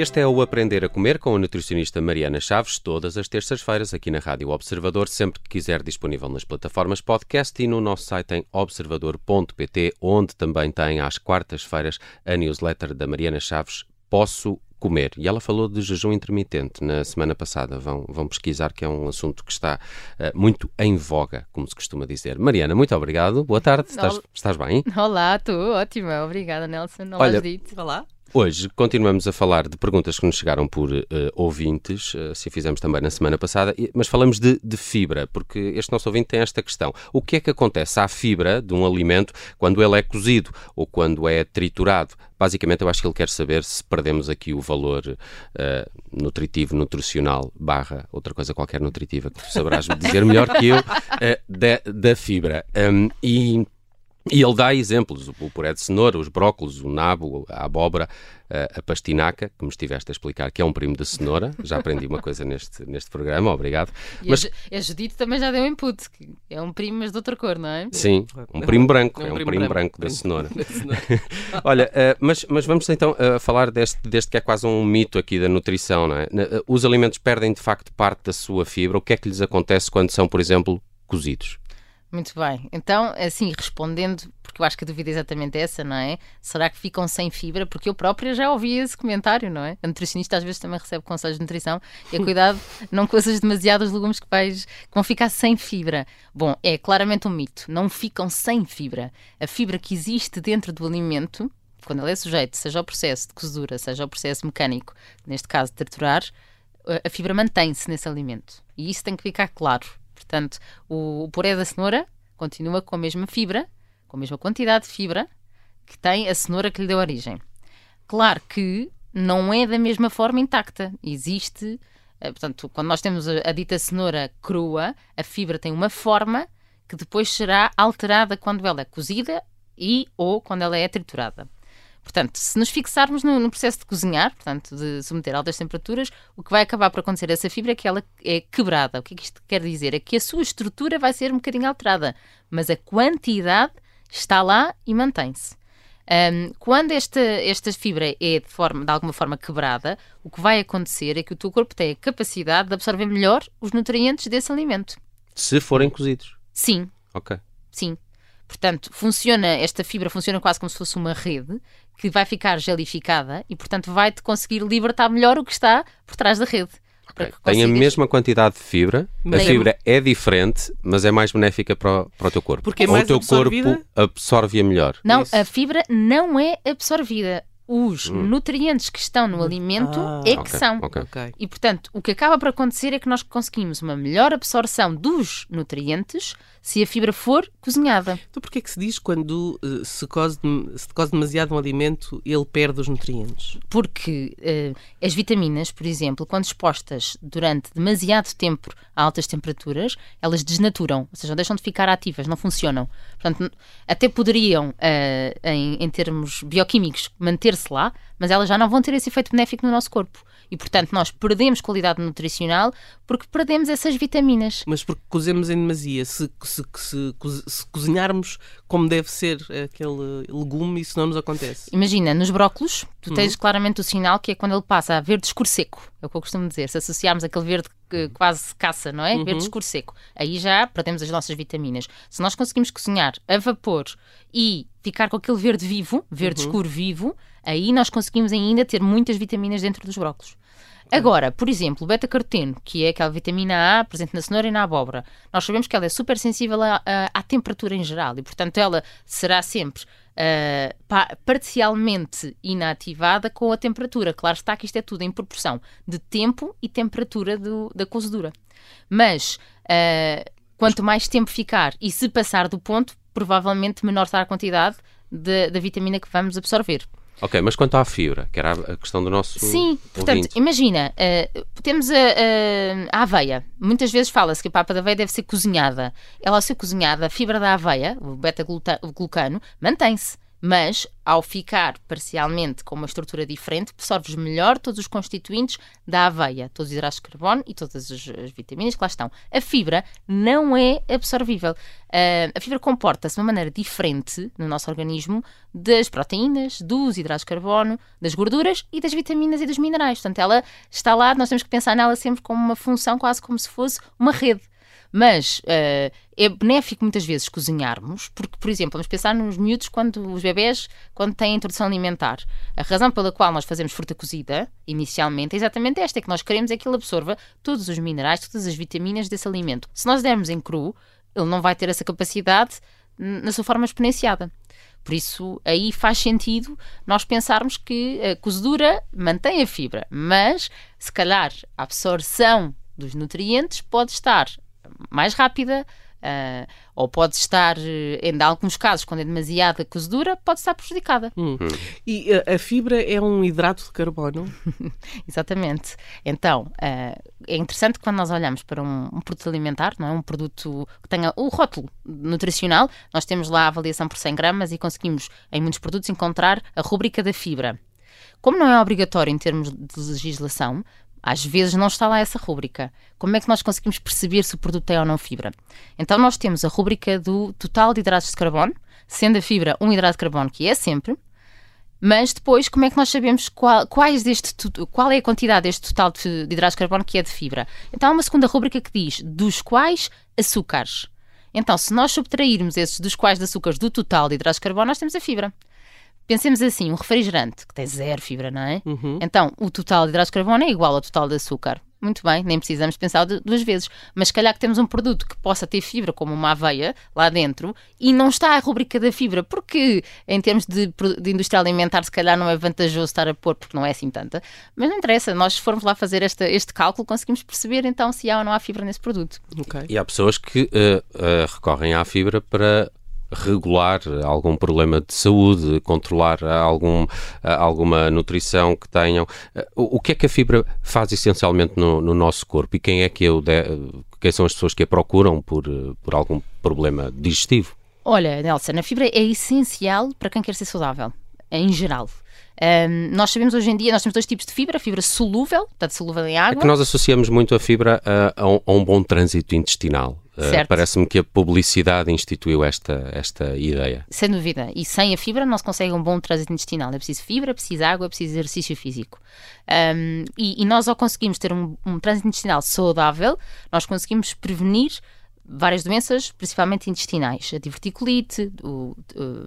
Este é o Aprender a Comer com a nutricionista Mariana Chaves, todas as terças-feiras aqui na Rádio Observador, sempre que quiser disponível nas plataformas podcast e no nosso site em observador.pt, onde também tem às quartas-feiras a newsletter da Mariana Chaves Posso comer. E ela falou de jejum intermitente na semana passada. Vão, vão pesquisar, que é um assunto que está uh, muito em voga, como se costuma dizer. Mariana, muito obrigado. Boa tarde. Estás, estás bem? Olá, estou ótima. Obrigada, Nelson. Olá, Olha. Olá. Hoje continuamos a falar de perguntas que nos chegaram por uh, ouvintes, uh, assim fizemos também na semana passada, mas falamos de, de, fibra, porque este nosso ouvinte tem esta questão. O que é que acontece à fibra de um alimento quando ele é cozido ou quando é triturado? Basicamente, eu acho que ele quer saber se perdemos aqui o valor uh, nutritivo, nutricional, barra outra coisa qualquer nutritiva, que tu saberás dizer melhor que eu, da, da, fibra. Um, e e ele dá exemplos, o puré de cenoura, os brócolos, o nabo, a abóbora, a pastinaca, que me estiveste a explicar que é um primo de cenoura. Já aprendi uma coisa neste, neste programa, obrigado. E mas... a, a Judite também já deu input, que é um primo, mas de outra cor, não é? Sim, um primo branco, é um, é um primo, primo, branco, branco da cenoura. Olha, uh, mas, mas vamos então uh, falar deste, deste que é quase um mito aqui da nutrição, não é? Uh, os alimentos perdem de facto parte da sua fibra. O que é que lhes acontece quando são, por exemplo, cozidos? Muito bem. Então, assim, respondendo, porque eu acho que a dúvida é exatamente essa, não é? Será que ficam sem fibra? Porque eu própria já ouvi esse comentário, não é? A nutricionista às vezes também recebe conselhos de nutrição e a cuidado, não coisas demasiados legumes que, vais, que vão ficar sem fibra. Bom, é claramente um mito. Não ficam sem fibra. A fibra que existe dentro do alimento, quando ele é sujeito, seja ao processo de cozedura, seja ao processo mecânico, neste caso de triturar, a fibra mantém-se nesse alimento. E isso tem que ficar claro. Portanto, o, o puré da cenoura continua com a mesma fibra, com a mesma quantidade de fibra que tem a cenoura que lhe deu origem. Claro que não é da mesma forma intacta. Existe, eh, portanto, quando nós temos a, dita cenoura crua, a fibra tem uma forma que depois será alterada quando ela é cozida e ou quando ela é triturada. Portanto, se nos fixarmos no, no, processo de cozinhar, portanto, de submeter a altas temperaturas, o que vai acabar por acontecer a essa fibra é que ela é quebrada. O que é que isto quer dizer? É que a sua estrutura vai ser um bocadinho alterada, mas a quantidade está lá e mantém-se. Um, quando esta, esta fibra é de, forma, de alguma forma quebrada, o que vai acontecer é que o teu corpo tem a capacidade de absorver melhor os nutrientes desse alimento. Se forem cozidos? Sim. Ok. Sim. Portanto, funciona, esta fibra funciona quase como se fosse uma rede que vai ficar gelificada e, portanto, vai-te conseguir libertar melhor o que está por trás da rede. Okay. Tem a mesma quantidade de fibra, a fibra é diferente, mas é mais benéfica para o, para o teu corpo. Porque é mais Ou o teu absorvida? corpo absorve-a melhor. Não, Isso. a fibra não é absorvida os hum. nutrientes que estão no alimento ah, é que okay, são. Okay. E, portanto, o que acaba por acontecer é que nós conseguimos uma melhor absorção dos nutrientes se a fibra for cozinhada. Então, porquê é que se diz quando uh, se, cose, se cose demasiado um alimento, ele perde os nutrientes? Porque uh, as vitaminas, por exemplo, quando expostas durante demasiado tempo a altas temperaturas, elas desnaturam, ou seja, deixam de ficar ativas, não funcionam. Portanto, até poderiam, uh, em, em termos bioquímicos, manter-se lá, mas elas já não vão ter esse efeito benéfico no nosso corpo. E, portanto, nós perdemos qualidade nutricional porque perdemos essas vitaminas. Mas porque cozemos em demasia. Se, se, se, se cozinharmos como deve ser aquele legume, isso não nos acontece. Imagina, nos brócolos, tu tens uhum. claramente o sinal que é quando ele passa a verde escuro seco. É o que eu costumo dizer. Se associarmos aquele verde quase caça, não é? Uhum. Verde escuro seco. Aí já perdemos as nossas vitaminas. Se nós conseguimos cozinhar a vapor e ficar com aquele verde vivo, verde uhum. escuro vivo, aí nós conseguimos ainda ter muitas vitaminas dentro dos brócolos. Agora, por exemplo, o beta-caroteno, que é aquela vitamina A presente na cenoura e na abóbora, nós sabemos que ela é super sensível à, à, à temperatura em geral e, portanto, ela será sempre uh, parcialmente inativada com a temperatura. Claro está que isto é tudo em proporção de tempo e temperatura do, da cozedura. Mas uh, quanto mais tempo ficar e se passar do ponto, provavelmente menor será a quantidade da vitamina que vamos absorver. Ok, mas quanto à fibra, que era a questão do nosso. Sim, portanto, imagina, uh, temos a, a, a, aveia. Muitas vezes fala-se que a papa da aveia deve ser cozinhada. Ela, ao ser cozinhada, a fibra da aveia, o beta-glucano, mantém-se. Mas ao ficar parcialmente com uma estrutura diferente, absorves melhor todos os constituintes da aveia, todos os hidratos de carbono e todas as, as vitaminas que lá estão. A fibra não é absorvível. Uh, a fibra comporta-se de uma maneira diferente no nosso organismo das proteínas, dos hidratos de carbono, das gorduras e das vitaminas e dos minerais. Portanto, ela está lá, nós temos que pensar nela sempre como uma função, quase como se fosse uma rede. Mas uh, é benéfico muitas vezes cozinharmos, porque, por exemplo, vamos pensar nos miúdos quando os bebés, quando têm introdução alimentar. A razão pela qual nós fazemos fruta cozida, inicialmente, é exatamente esta: é que nós queremos é que ele absorva todos os minerais, todas as vitaminas desse alimento. Se nós dermos em cru, ele não vai ter essa capacidade na sua forma exponenciada. Por isso, aí faz sentido nós pensarmos que a cozedura mantém a fibra, mas se calhar a absorção dos nutrientes pode estar mais rápida, Uh, ou pode estar, em alguns casos, quando é demasiada cozedura, pode estar prejudicada. Hum. Hum. E a, a, fibra é um hidrato de carbono? Exatamente. Então, uh, é interessante quando nós olhamos para um, um, produto alimentar, não é? um produto que tenha o rótulo nutricional, nós temos lá a avaliação por 100 gramas e conseguimos, em muitos produtos, encontrar a rúbrica da fibra. Como não é obrigatório em termos de legislação, às vezes não está lá essa rúbrica. Como é que nós conseguimos perceber se o produto tem ou não fibra? Então nós temos a rúbrica do total de hidratos de carbono, sendo a fibra um hidrato de carbono que é sempre, mas depois como é que nós sabemos qual, quais deste, qual é a quantidade deste total de, de hidratos de carbono que é de fibra? Então há uma segunda rúbrica que diz dos quais açúcares. Então, se nós subtrairmos esses dos quais de açúcares do total de hidratos de carbono, nós temos a fibra. Pensemos assim, um refrigerante que tem zero fibra, não é? Uhum. Então, o total de hidratos de carbono é igual ao total de açúcar. Muito bem, nem precisamos pensar duas vezes. Mas se calhar que temos um produto que possa ter fibra, como uma aveia, lá dentro, e não está a rubrica da fibra, porque em termos de, de indústria alimentar, se calhar não é vantajoso estar a pôr, porque não é assim tanta. Mas não interessa, nós se formos lá fazer esta, este cálculo, conseguimos perceber então se há ou não há fibra nesse produto. Okay. E há pessoas que uh, uh, recorrem à fibra para regular algum problema de saúde, controlar algum, alguma nutrição que tenham. O, que é que a fibra faz essencialmente no, no nosso corpo e quem é que eu de, quem são as pessoas que a procuram por, por algum problema digestivo? Olha, Nelson, a fibra é essencial para quem quer ser saudável, em geral. Um, nós sabemos hoje em dia, nós temos dois tipos de fibra, a fibra solúvel, portanto solúvel em água. É que nós associamos muito a fibra a, a, um, a um, bom trânsito intestinal. Uh, Parece-me que a publicidade instituiu esta, esta ideia. Sem dúvida. E sem a fibra não se consegue um bom trânsito intestinal. É preciso fibra, é preciso água, é preciso exercício físico. Um, e, e, nós, ao conseguirmos ter um, um trânsito intestinal saudável, nós conseguimos prevenir várias doenças, principalmente intestinais. A diverticulite, o, o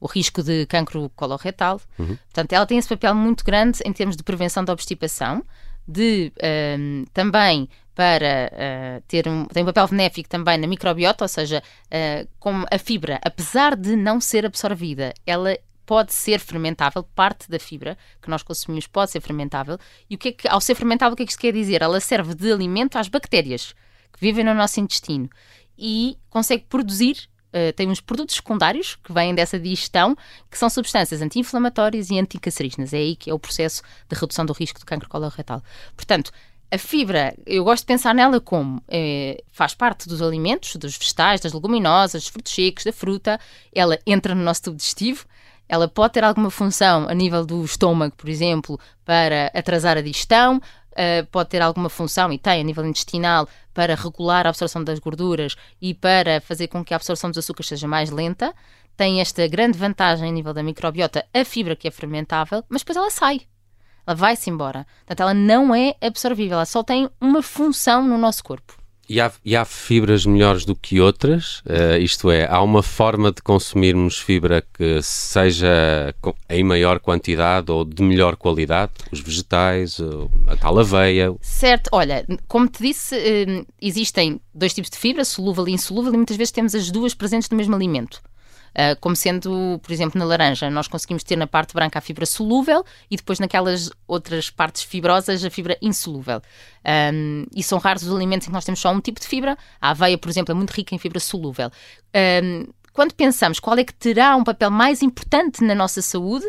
o risco de cancro coloretal. Uhum. Portanto, ela tem esse papel muito grande em termos de prevenção da obstipação, de um, também para uh, ter um, tem um papel benéfico também na microbiota, ou seja, uh, como a fibra, apesar de não ser absorvida, ela pode ser fermentável, parte da fibra que nós consumimos pode ser fermentável. E o que é que, ao ser fermentável, o que é que isto quer dizer? Ela serve de alimento às bactérias que vivem no nosso intestino e consegue produzir uh, tem uns produtos secundários que vêm dessa digestão, que são substâncias anti-inflamatórias e anticancerígenas. É aí que é o processo de redução do risco de cancro coloretal. Portanto, a fibra, eu gosto de pensar nela como eh, faz parte dos alimentos, dos vegetais, das leguminosas, dos frutos secos, da fruta, ela entra no nosso tubo digestivo, ela pode ter alguma função a nível do estômago, por exemplo, para atrasar a digestão, uh, pode ter alguma função, e tem a nível intestinal, para regular a absorção das gorduras e para fazer com que a absorção dos açúcares seja mais lenta. Tem esta grande vantagem a nível da microbiota, a fibra que é fermentável, mas depois ela sai. Ela vai-se embora. Portanto, ela não é absorvível, ela só tem uma função no nosso corpo. E há, e há, fibras melhores do que outras? Uh, isto é, há uma forma de consumirmos fibra que seja em maior quantidade ou de melhor qualidade? Os vegetais, a tal aveia? Certo, olha, como te disse, uh, existem dois tipos de fibra, solúvel e insolúvel, e muitas vezes temos as duas presentes no mesmo alimento. Uh, como sendo, por exemplo, na laranja, nós conseguimos ter na parte branca a fibra solúvel e depois naquelas outras partes fibrosas a fibra insolúvel. Um, e são raros os alimentos em que nós temos só um tipo de fibra. A aveia, por exemplo, é muito rica em fibra solúvel. Um, quando pensamos qual é que terá um papel mais importante na nossa saúde,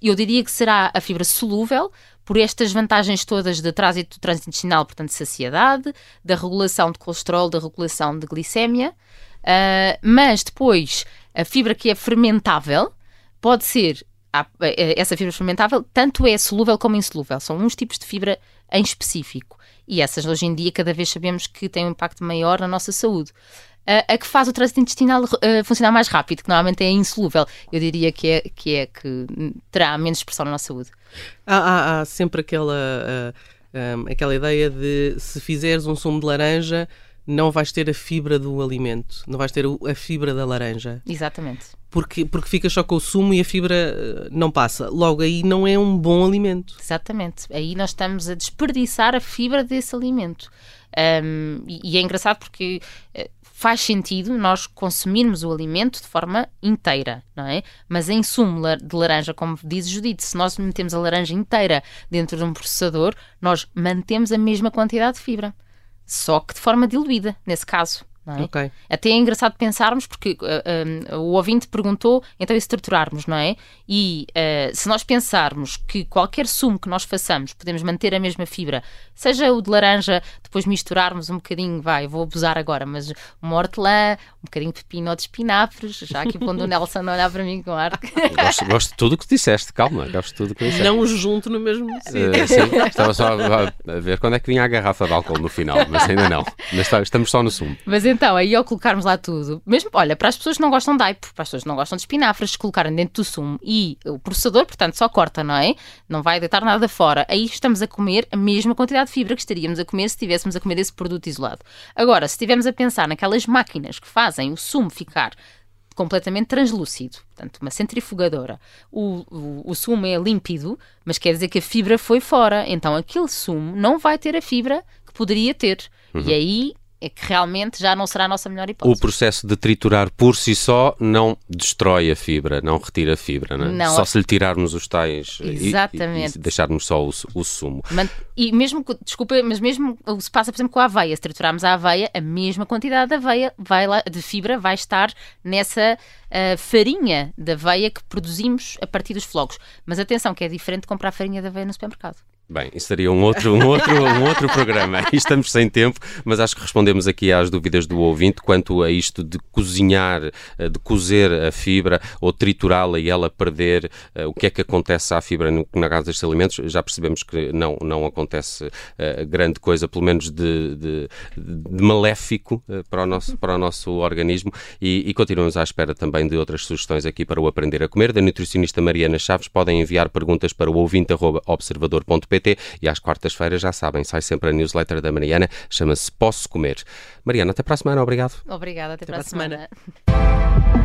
eu diria que será a fibra solúvel, por estas vantagens todas de trânsito transintestinal, portanto, de saciedade, da regulação de colesterol, da regulação de glicémia, uh, mas depois a fibra que é fermentável, pode ser essa fibra fermentável, tanto é solúvel como insolúvel. São uns tipos de fibra em específico. E essas, hoje em dia, cada vez sabemos que têm um impacto maior na nossa saúde. A, a que faz o trânsito intestinal funcionar mais rápido, que normalmente é insolúvel. Eu diria que é que, é, que terá menos expressão na nossa saúde. Há, há, há sempre aquela, uh, um, aquela ideia de se fizeres um sumo de laranja não vais ter a fibra do alimento, não vais ter a fibra da laranja. Exatamente. Porque, porque fica só com o sumo e a fibra eh, não passa. Logo aí não é um bom alimento. Exatamente. Aí nós estamos a desperdiçar a fibra desse alimento. Um, e, é engraçado porque eh, faz sentido nós consumirmos o alimento de forma inteira, não é? Mas em sumo de laranja, como diz Judite, se nós metemos a laranja inteira dentro de um processador, nós mantemos a mesma quantidade de fibra só que de forma diluída, nesse caso. É? Okay. Até é engraçado pensarmos, porque uh, uh, o ouvinte perguntou, então, e estruturarmos, não é? E uh, se nós pensarmos que qualquer sumo que nós façamos podemos manter a mesma fibra, seja o de laranja, depois misturarmos um bocadinho, vai, vou abusar agora, mas uma hortelã, um bocadinho de pepino ou de espinafres, já aqui pondo o Nelson a olhar para mim com ar. Gosto, gosto de tudo o que disseste, calma, gosto de tudo o que disseste. Não junto no mesmo sítio. sim, estava só a, a, ver quando é que vinha a garrafa de álcool no final, mas ainda não. Mas estamos só no sumo. Mas então, aí ao colocarmos lá tudo, mesmo, olha, para as pessoas que não gostam de aipo, para as pessoas que não gostam de espinafres, se colocarem dentro do sumo e o processador, portanto, só corta, não é? Não vai deitar nada fora. Aí estamos a comer a mesma quantidade de fibra que estaríamos a comer se estivéssemos a comer esse produto isolado. Agora, se estivermos a pensar naquelas máquinas que fazem o sumo ficar completamente translúcido, portanto, uma centrifugadora. O, o, o, sumo é límpido, mas quer dizer que a fibra foi fora. Então, aquele sumo não vai ter a fibra que poderia ter. Uhum. E aí é que realmente já não será a nossa melhor hipótese. O processo de triturar por si só não destrói a fibra, não retira a fibra, não é? Não, só se lhe tirarmos os tais Exatamente. E, e deixarmos só o, o sumo. E mesmo, desculpa, mas mesmo se passa, por exemplo, com a aveia, se triturarmos a aveia, a mesma quantidade de aveia vai lá, de fibra vai estar nessa uh, farinha de aveia que produzimos a partir dos flocos. Mas atenção, que é diferente comprar farinha de aveia no supermercado. Bem, isso seria um outro, um outro, um outro programa. Estamos sem tempo, mas acho que respondemos aqui às dúvidas do ouvinte quanto a isto de cozinhar, eh, de cozer a fibra ou triturá-la e ela perder. Eh, o que é que acontece à fibra no, na casa destes alimentos? Já percebemos que não, não acontece uh, grande coisa, pelo menos de, de, de maléfico para, o nosso, para o nosso organismo e, e, continuamos à espera também de outras sugestões aqui para o Aprender a Comer. Da nutricionista Mariana Chaves, podem enviar perguntas para o ouvinte.observador.pt e às quartas-feiras, já sabem, sai sempre a newsletter da Mariana, chama-se Posso Comer. Mariana, até para a semana, obrigado. Obrigada, até, até para a semana. semana.